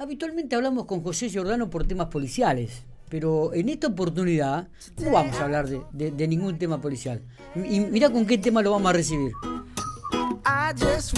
Habitualmente hablamos con José Giordano por temas policiales, pero en esta oportunidad no vamos a hablar de, ningún tema policial. Y mira con qué tema lo vamos a recibir.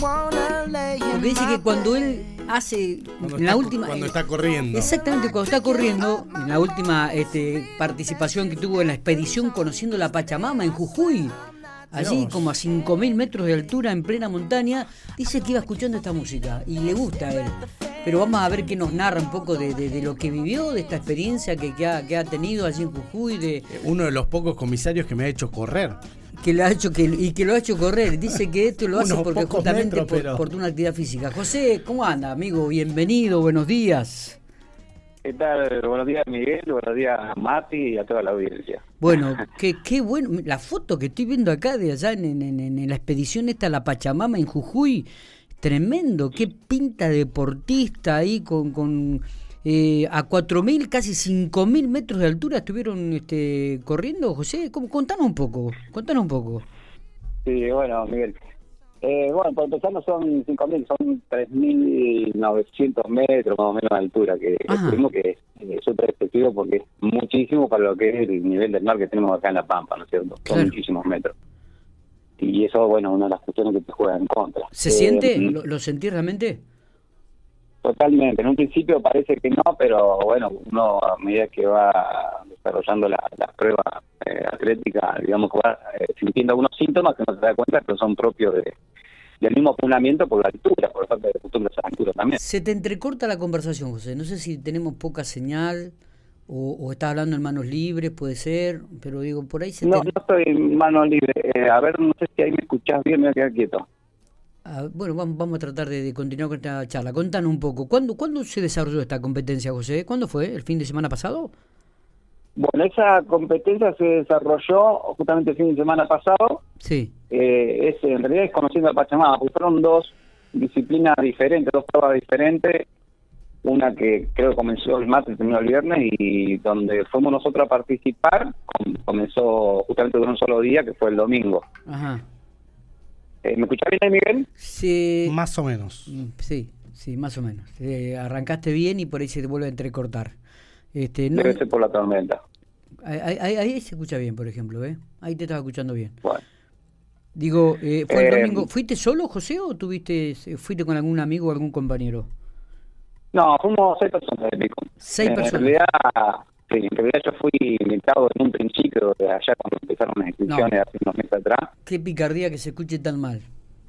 Porque dice que cuando él hace en la última cuando está corriendo exactamente cuando está corriendo en la última este, participación que tuvo en la expedición conociendo la Pachamama en Jujuy allí como a 5.000 metros de altura en plena montaña, dice que iba escuchando esta música y le gusta a él. Pero vamos a ver que nos narra un poco de, lo que vivió, de esta experiencia que, ha, tenido allí en Jujuy. De... Uno de los pocos comisarios que me ha hecho correr. Que lo ha hecho que, y que lo ha hecho correr. Dice que esto lo hace porque justamente por, una actividad física. José, ¿cómo anda, amigo? Bienvenido, buenos días. ¿Qué tal? Buenos días, Miguel. Buenos días, Mati y a toda la audiencia. Bueno, qué, qué bueno. La foto que estoy viendo acá de allá en, en, la expedición esta, la Pachamama en Jujuy, tremendo. Qué pinta deportista ahí con, con eh, a 4.000, casi 5.000 metros de altura estuvieron este, corriendo, José. ¿Cómo? Contanos un poco, contanos un poco. Sí, bueno, Miguel. Eh, bueno, por empezar no son 5.000, son 3.900 metros más o menos de altura, que estuvimos que es súper efectivo porque es muchísimo para lo que es el nivel del mar que tenemos acá en La Pampa, ¿no es cierto? Son muchísimos metros. Y eso, bueno, una de las cuestiones que te juega en contra. ¿Se siente? Eh, ¿Lo, ¿Lo sentís realmente? Totalmente. En un principio parece que no, pero bueno, uno a medida que va desarrollando la, prueba eh, atlética, digamos que va eh, sintiendo algunos síntomas que no se da cuenta que son propios de, del mismo funcionamiento por la altura, por falta de costumbre de altura también. Se te entrecorta la conversación, José. No sé si tenemos poca señal o, o estás hablando en manos libres, puede ser, pero digo, por ahí se No, no estoy en manos libres. Eh, a ver, no sé si ahí me escuchás bien, me voy a quedar quieto. Ah, bueno, vamos, vamos, a tratar de, continuar con esta charla. Contanos un poco, ¿cuándo, ¿cuándo se desarrolló esta competencia, José? ¿Cuándo fue? ¿El fin de semana pasado? Bueno, esa competencia se desarrolló justamente el fin de semana pasado. Sí. Eh, es, en realidad es conociendo a Pachamama, porque fueron dos disciplinas diferentes, dos pruebas diferentes. Una que creo comenzó el martes terminó el viernes y donde fuimos nosotros a participar, comenzó justamente de un solo día, que fue el domingo. Ajá. Eh, ¿Me escuchas bien, Miguel? Sí. Más o menos. Mm, sí, sí, más o menos. Eh, arrancaste bien y por ahí se te vuelve a entrecortar. Este, no, Debe ser por la tormenta. Ahí, se escucha bien, por ejemplo, ¿eh? Ahí te estaba escuchando bien. Bueno. Digo, eh, ¿fue el domingo? ¿Fuiste solo, José, o tuviste, fuiste con algún amigo o algún compañero? No, fuimos seis personas. Seis personas. En realidad, Sí, en realidad yo fui invitado en un principio, de allá cuando empezaron las inscripciones hace unos meses atrás. Qué picardía que se escuche tan mal,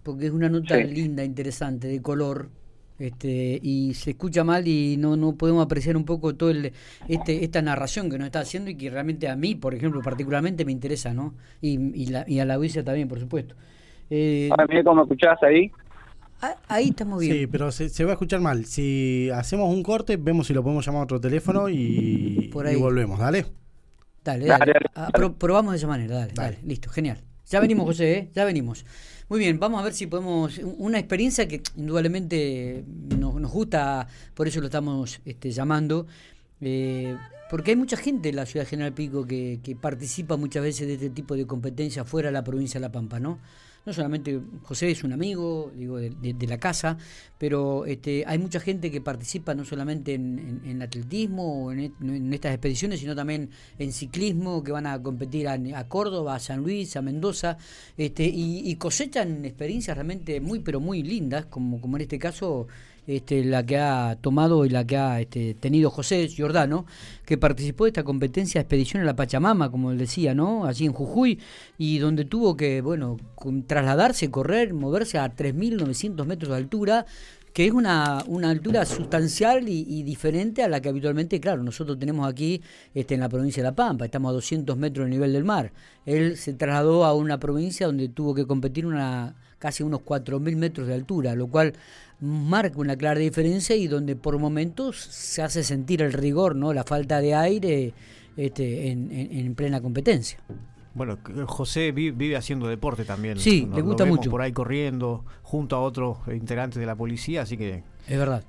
porque es una nota linda, interesante, de color, este y se escucha mal y no no podemos apreciar un poco todo el este esta narración que nos está haciendo y que realmente a mí por ejemplo particularmente me interesa no y, y, la, y a la audiencia también por supuesto eh, Ahora, mire cómo escuchás ahí Ah, ahí estamos bien. Sí, pero se, va a escuchar mal. Si hacemos un corte, vemos si lo podemos llamar a otro teléfono y, volvemos. Dale. Dale, dale. Ah, probamos de esa manera. Dale, dale, Listo, genial. Ya venimos, José, ¿eh? ya venimos. Muy bien, vamos a ver si podemos. Una experiencia que indudablemente nos, nos gusta, por eso lo estamos este, llamando. Eh, porque hay mucha gente en la ciudad de General Pico que, que participa muchas veces de este tipo de competencias fuera de la provincia de La Pampa, ¿no? No solamente José es un amigo, digo, de, la casa, pero este, hay mucha gente que participa no solamente en, atletismo o en, estas expediciones, sino también en ciclismo, que van a competir a, Córdoba, a San Luis, a Mendoza, este, y, cosechan experiencias realmente muy, pero muy lindas, como, como en este caso este, la que ha tomado y la que ha este, tenido José Giordano, que participó de esta competencia expedición a la Pachamama, como él decía, ¿no? Allí en Jujuy, y donde tuvo que, bueno, trasladarse, correr, moverse a 3.900 metros de altura, que es una, una altura sustancial y, diferente a la que habitualmente, claro, nosotros tenemos aquí este, en la provincia de La Pampa, estamos a 200 metros del nivel del mar. Él se trasladó a una provincia donde tuvo que competir una casi unos 4.000 metros de altura, lo cual marca una clara diferencia y donde por momentos se hace sentir el rigor, no la falta de aire este, en, plena competencia. Bueno, José vive haciendo deporte también. Sí, le gusta mucho. Por ahí corriendo junto a otros integrantes de la policía, así que... Es verdad.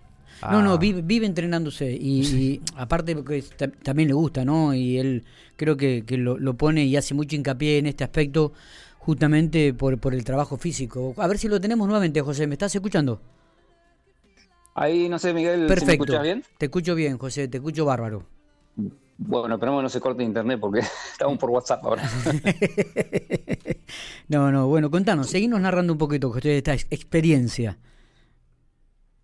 No, no, ah. vive, entrenándose y, aparte porque también le gusta, ¿no? Y él creo que, lo, lo, pone y hace mucho hincapié en este aspecto justamente por, por el trabajo físico. A ver si lo tenemos nuevamente, José, ¿me estás escuchando? Ahí, no sé, Miguel, Perfecto. me escuchas bien? Te escucho bien, José, te escucho bárbaro. Bueno, esperemos que no se corte internet porque estamos por WhatsApp ahora. no, no, bueno, contanos, seguimos narrando un poquito, José, de esta experiencia.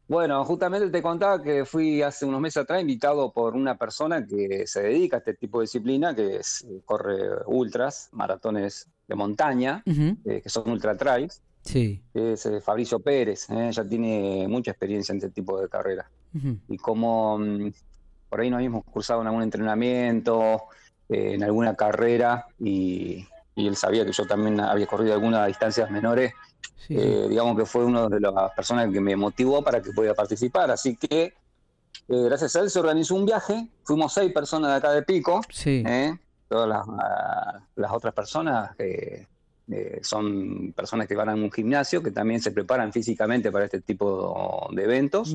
Bueno, justamente te contaba que fui hace unos meses atrás invitado por una persona que se dedica a este tipo de disciplina, que es, corre ultras, maratones de montaña, eh, que son ultra trails. Sí. es eh, Fabricio Pérez, eh, ya tiene mucha experiencia en este tipo de carreras. Y como mm, por ahí nos habíamos cursado en algún entrenamiento, en alguna carrera, y, y él sabía que yo también había corrido algunas distancias menores, eh, digamos que fue una de las personas que me motivó para que pudiera participar. Así que, eh, gracias a él, se organizó un viaje. Fuimos seis personas de acá de Pico. Eh, todas las, otras personas son personas que van a un gimnasio, que también se preparan físicamente para este tipo de eventos.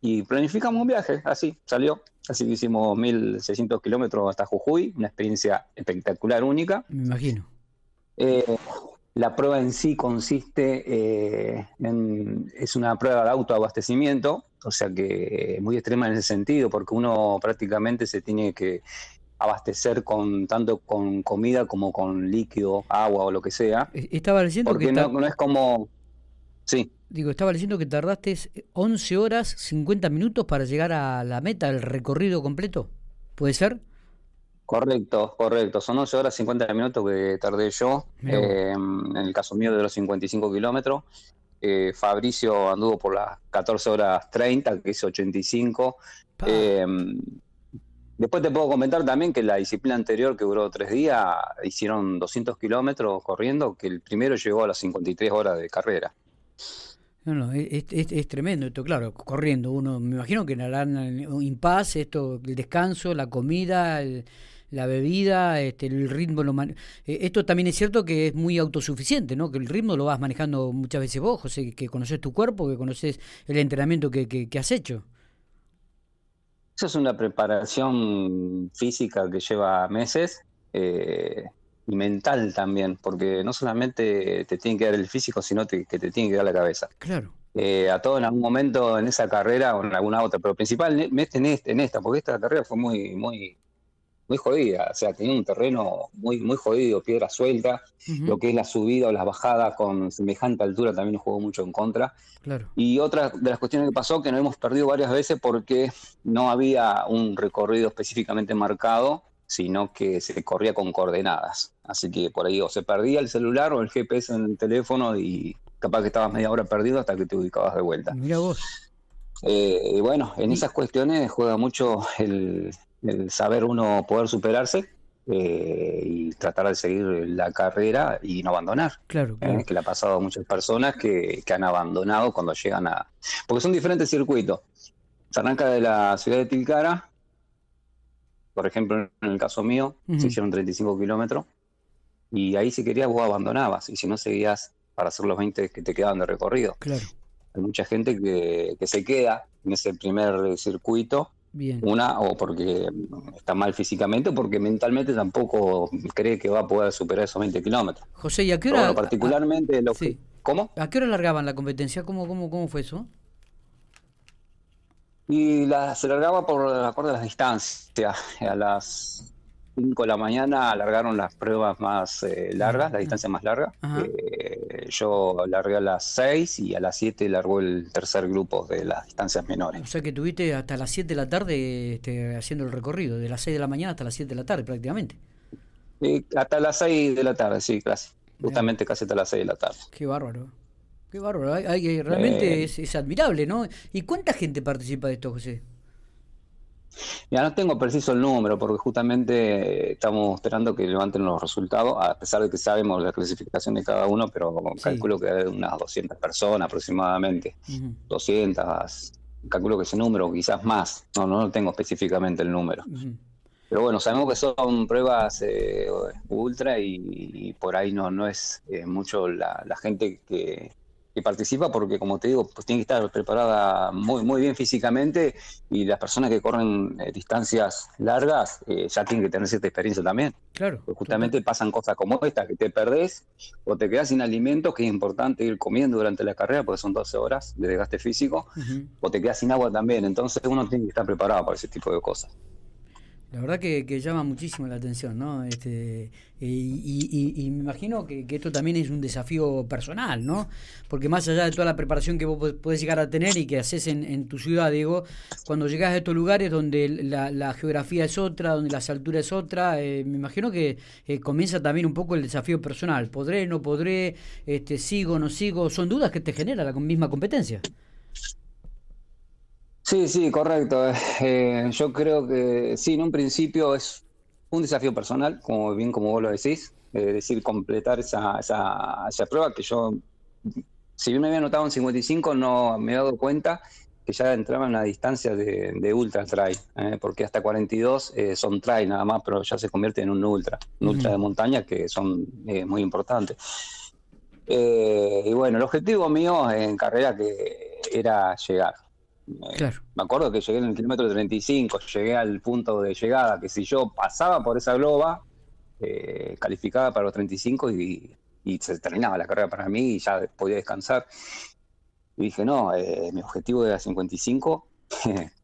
Y planificamos un viaje, así salió. Así que hicimos 1.600 kilómetros hasta Jujuy, una experiencia espectacular, única. Me imagino. La prueba en sí consiste eh, en, es una prueba de autoabastecimiento, o sea que muy extrema en ese sentido, porque uno prácticamente se tiene que abastecer con tanto con comida como con líquido, agua o lo que sea. E-, estaba diciendo porque que no, es como sí. Digo, estaba diciendo que tardaste 11 horas 50 minutos para llegar a la meta, el recorrido completo. ¿Puede ser? Correcto, correcto. Son 11 horas 50 minutos que tardé yo. Eh, en el caso mío de los 55 kilómetros. Eh, Fabricio anduvo por las 14 horas 30, que es 85. Eh, después te puedo comentar también que la disciplina anterior, que duró tres días, hicieron 200 kilómetros corriendo, que el primero llegó a las 53 horas de carrera. No, no, es, es, tremendo esto, claro, corriendo. Uno, me imagino que harán un impasse, esto, el descanso, la comida, la bebida, este, el ritmo. Lo eh, esto también es cierto que es muy autosuficiente, ¿no? Que el ritmo lo vas manejando muchas veces vos, José, que conoces tu cuerpo, que conoces el entrenamiento que, que, has hecho. Eso es una preparación física que lleva meses eh, y mental también, porque no solamente te tiene que dar el físico, sino que te tiene que dar la cabeza. Claro. Eh, a todos en algún momento en esa carrera o en alguna otra, pero principalmente en, este, en esta, porque esta carrera fue muy, muy, muy jodida, o sea, tenía un terreno muy, muy jodido, piedra suelta, lo que es la subida o las bajadas con semejante altura también nos jugó mucho en contra. Claro. Y otra de las cuestiones que pasó que nos hemos perdido varias veces porque no había un recorrido específicamente marcado, sino que se corría con coordenadas. Así que por ahí o se perdía el celular o el GPS en el teléfono y capaz que estabas media hora perdido hasta que te ubicabas de vuelta. Mira vos. Eh, y bueno, en esas cuestiones juega mucho el, el saber uno poder superarse eh, y tratar de seguir la carrera y no abandonar. Claro, eh, que le ha pasado a muchas personas que, han abandonado cuando llegan a... Porque son diferentes circuitos. Se arranca de la ciudad de Tilcara, por ejemplo, en el caso mío, se hicieron 35 kilómetros, y ahí si querías vos abandonabas, y si no seguías para hacer los 20 que te quedaban de recorrido. Claro. Hay mucha gente que, que se queda en ese primer circuito una, o porque está mal físicamente, o porque mentalmente tampoco cree que va a poder superar esos 20 kilómetros. José, ¿y a qué hora? particularmente lo ¿Cómo? ¿A qué hora largaban la competencia? ¿Cómo, cómo, cómo fue eso? Y la, se largaba por acuerdo a las distancias. A las 5 de la mañana alargaron las pruebas más eh, largas, la distancia más larga. Eh, yo largué a las 6 y a las 7 largó el tercer grupo de las distancias menores. O sea que tuviste hasta las 7 de la tarde este, haciendo el recorrido, de las 6 de la mañana hasta las 7 de la tarde prácticamente. hasta las 6 de la tarde, sí, casi. Justamente casi hasta las 6 de la tarde. Qué bárbaro. Qué bárbaro. Hay, realmente eh. es, es admirable, ¿no? ¿Y cuánta gente participa de esto, José? Ya no tengo preciso el número porque justamente estamos esperando que levanten los resultados, a pesar de que sabemos la clasificación de cada uno, pero calculo que hay unas 200 personas aproximadamente, 200, calculo que ese número, quizás más, no, no tengo específicamente el número. Pero bueno, sabemos que son pruebas eh, ultra y, por ahí no, no es eh, mucho la, gente que, participa porque, como te digo, pues tiene que estar preparada muy, muy bien físicamente y las personas que corren eh, distancias largas eh, ya tienen que tener cierta experiencia también. Claro. justamente pasan cosas como esta, que te perdés o te quedas sin alimentos, que es importante ir comiendo durante la carrera porque son 12 horas de desgaste físico, o te quedas sin agua también. Entonces uno tiene que estar preparado para ese tipo de cosas. La verdad que, llama muchísimo la atención, ¿no? Este, y, me imagino que, esto también es un desafío personal, ¿no? Porque más allá de toda la preparación que vos podés llegar a tener y que haces en, tu ciudad, digo, cuando llegas a estos lugares donde la, geografía es otra, donde la altura es otra, eh, me imagino que eh, comienza también un poco el desafío personal. ¿Podré, no podré? Este, ¿Sigo, no sigo? Son dudas que te genera la misma competencia. Sí, sí, correcto. Eh, yo creo que sí, en un principio es un desafío personal, como bien como vos lo decís, es decir, completar esa, esa, esa prueba que yo, si bien me había anotado en 55, no me he dado cuenta que ya entraba en la distancia de, ultra trail, eh, porque hasta 42 eh, son trail nada más, pero ya se convierte en un ultra, un ultra de montaña que son muy importantes. y bueno, el objetivo mío en carrera que era llegar, me acuerdo que llegué en el kilómetro 35, llegué al punto de llegada, que si yo pasaba por esa globa, eh, calificaba para los 35 y, se terminaba la carrera para mí y ya podía descansar. Y dije, no, eh, mi objetivo era 55,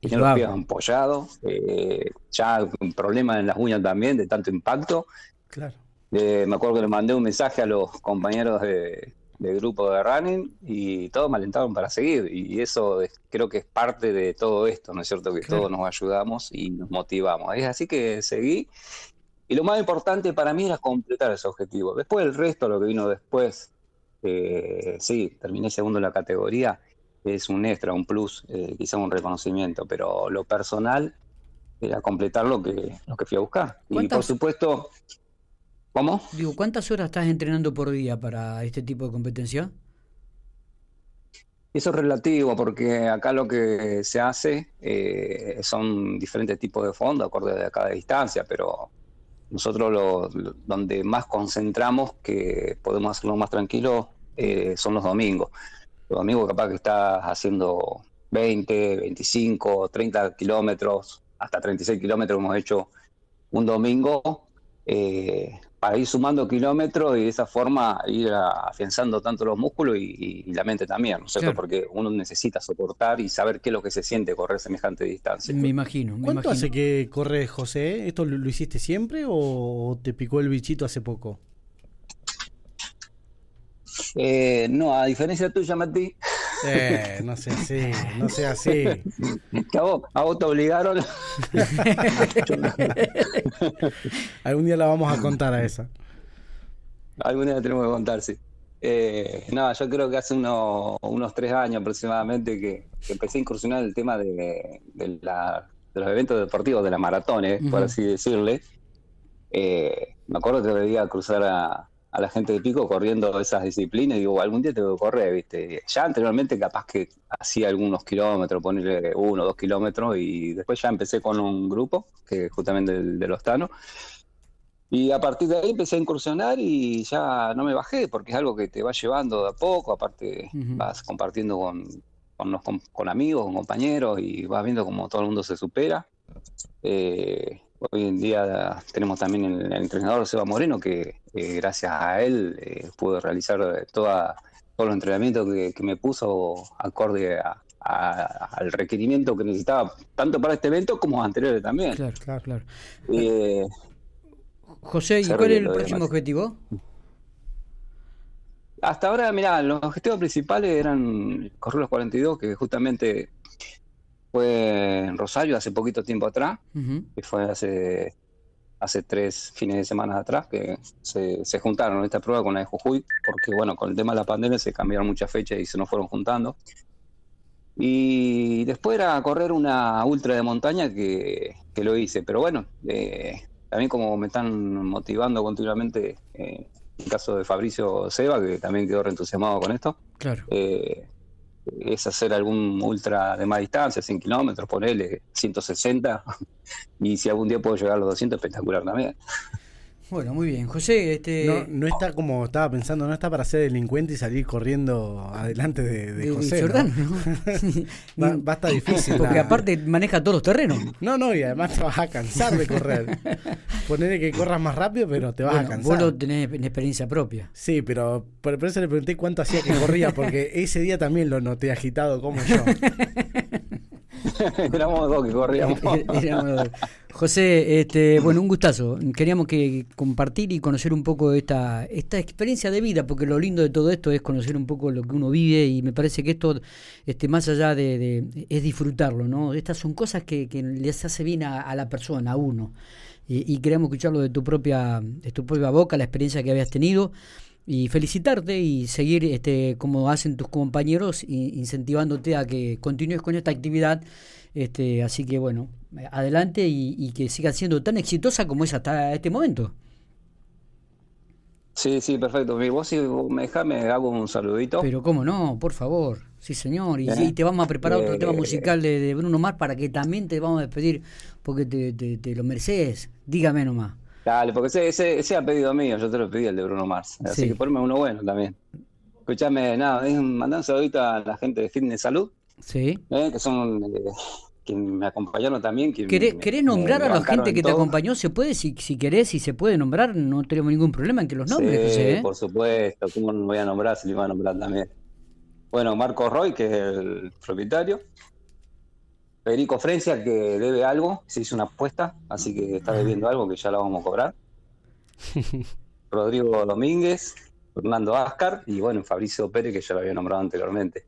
tenía los pies ampollados, eh, ya un problema en las uñas también de tanto impacto. Claro. me acuerdo que le mandé un mensaje a los compañeros de, de grupo de running y todos me alentaron para seguir y eso creo que es parte de todo esto, ¿no es cierto? Que todos nos ayudamos y nos motivamos. Es así que seguí y lo más importante para mí era completar ese objetivo. Después el resto, lo que vino después, eh, sí, terminé segundo en la categoría, es un extra, un plus, eh, quizá un reconocimiento, pero lo personal era completar lo que, lo que fui a buscar. Y por supuesto ¿Cómo? Digo, ¿cuántas horas estás entrenando por día para este tipo de competencia? Eso es relativo, porque acá lo que se hace eh, son diferentes tipos de fondos, acorde a cada distancia, pero nosotros lo, donde más concentramos, que podemos hacerlo más tranquilo, eh, son los domingos. Los domingos capaz que estás haciendo 20, 25, 30 kilómetros, hasta 36 kilómetros hemos hecho un domingo. Eh, para ir sumando kilómetros y de esa forma ir afianzando tanto los músculos y, la mente también, ¿no es cierto? Porque uno necesita soportar y saber qué es lo que se siente correr semejante distancia. Me imagino. Me ¿Cuánto hace que corres, José? ¿Esto lo, hiciste siempre o te picó el bichito hace poco? Eh, no, a diferencia tuya, Mati. Eh, no sea así, no sea así. a vos, te obligaron. Algún día la vamos a contar a esa. Algún día la tenemos que contar, sí. Eh, no, yo creo que hace unos tres años aproximadamente que, empecé a incursionar el tema de, los eventos deportivos, de la maratón, eh, por así decirle. Eh, me acuerdo que debía cruzar a, a la gente de pico corriendo esas disciplinas y digo, algún día tengo que correr, ¿viste? Ya anteriormente capaz que hacía algunos kilómetros, ponerle uno dos kilómetros y después ya empecé con un grupo, que justamente de los Tano. Y a partir de ahí empecé a incursionar y ya no me bajé, porque es algo que te va llevando de a poco, aparte vas compartiendo con, con, con, amigos, con compañeros y vas viendo cómo todo el mundo se supera. Eh, Hoy en día tenemos también el, entrenador Seba Moreno, que eh, gracias a él eh, pude realizar eh, toda, todos los entrenamientos que, me puso acorde al requerimiento que necesitaba, tanto para este evento como anteriores también. Claro, claro, claro. José, ¿y cuál es el próximo objetivo? Hasta ahora, mira, los objetivos principales eran correr los 42, que justamente fue en Rosario hace poquito tiempo atrás, que fue hace, hace tres fines de semana atrás, que se, se juntaron esta prueba con la de Jujuy, porque bueno, con el tema de la pandemia se cambiaron muchas fechas y se nos fueron juntando. Y después era correr una ultra de montaña que, que lo hice, pero bueno, eh, también como me están motivando continuamente, eh, en el caso de Fabricio Seba, que también quedó reentusiasmado con esto, claro. Eh, es hacer algún ultra de más distancia, 100 kilómetros, ponerle 160, y si algún día puedo llegar a los 200, espectacular también. Bueno, muy bien. José, este... No, está como estaba pensando, no está para ser delincuente y salir corriendo adelante de, José. Jordán, ¿no? va, a estar difícil. Porque aparte maneja todos los terrenos. No, no, y además te vas a cansar de correr. Ponerle que corras más rápido, pero te vas a cansar. Vos lo tenés en experiencia propia. Sí, pero por, eso le pregunté cuánto hacía que corría, porque ese día también lo noté agitado como yo. Éramos dos que corríamos. José, este, bueno, un gustazo. Queríamos que compartir y conocer un poco esta, esta experiencia de vida, porque lo lindo de todo esto es conocer un poco lo que uno vive y me parece que esto, este, más allá de, es disfrutarlo, ¿no? Estas son cosas que, que les hace bien a, la persona, a uno. Y, queremos escucharlo de tu propia, de tu propia boca, la experiencia que habías tenido y felicitarte y seguir este como hacen tus compañeros incentivándote a que continúes con esta actividad. Este así que bueno adelante y, que siga siendo tan exitosa como es hasta este momento. Sí sí perfecto. Vos si me dejas me hago un saludito. Pero cómo no por favor. Sí señor. Y, ¿Eh? te vamos a preparar otro tema musical de, Bruno Mars para que también te vamos a despedir porque te, te, te lo mereces. Dígame nomás Dale, porque ese, ese, ha pedido mío, yo te lo pedí el de Bruno Mars. Así que ponme uno bueno también. Escuchame, nada, mandá un saludito a la gente de Fitness Salud. Sí. Eh, que son eh, me acompañaron también. ¿Querés, nombrar a la gente que te acompañó? ¿Se puede? Si, si querés, si se puede nombrar, no tenemos ningún problema en que los nombres, sí, ¿eh? por supuesto. ¿Cómo no voy a nombrar si le iba a nombrar también? Bueno, Marco Roy, que es el propietario. Federico Frencia, que debe algo, se hizo una apuesta, así que está debiendo algo que ya la vamos a cobrar. Rodrigo Domínguez, Fernando Ascar y bueno, Fabricio Pérez, que ya lo había nombrado anteriormente.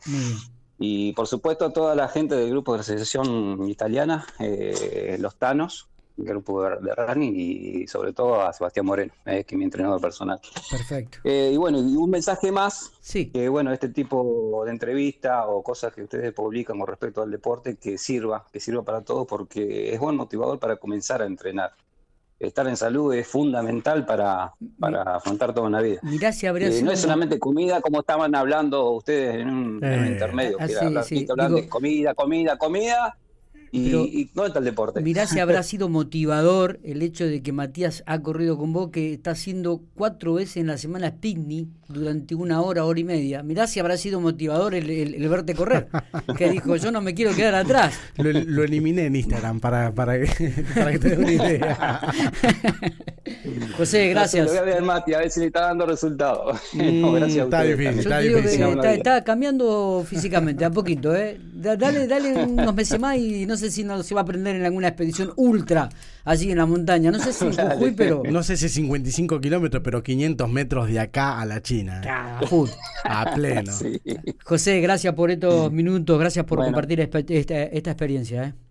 Y por supuesto toda la gente del grupo de la Asociación Italiana, eh, los Tanos, grupo de running y sobre todo a Sebastián Moreno, eh, que es mi entrenador personal. Perfecto. Eh, y bueno, y un mensaje más, sí. que bueno, este tipo de entrevista o cosas que ustedes publican con respecto al deporte, que sirva, que sirva para todos porque es buen motivador para comenzar a entrenar. Estar en salud es fundamental para, para afrontar toda una vida. Mirá si eh, No es solamente comida, como estaban hablando ustedes en un, intermedio, que de comida, comida, comida, ¿Y, dónde está el deporte? Mirá si habrá sido motivador el hecho de que Matías ha corrido con vos, que está haciendo cuatro veces en la semana picnic durante una hora, hora y media. Mirá si habrá sido motivador el, verte correr. Que dijo, yo no me quiero quedar atrás. Lo, eliminé en Instagram para, para, que, para que te dé una idea. José, gracias. Lo voy a ver Mati, a ver si le está dando resultados. Mm, gracias está difícil, está, difícil. está, cambiando físicamente, a poquito. ¿eh? Dale, dale unos meses más y no sé si no se va a prender en alguna expedición ultra allí en la montaña. No sé si en Jujuy, pero. No sé si 55 kilómetros, pero 500 metros de acá a la China. a pleno. José, gracias por estos minutos, gracias por compartir esta, esta experiencia. ¿eh?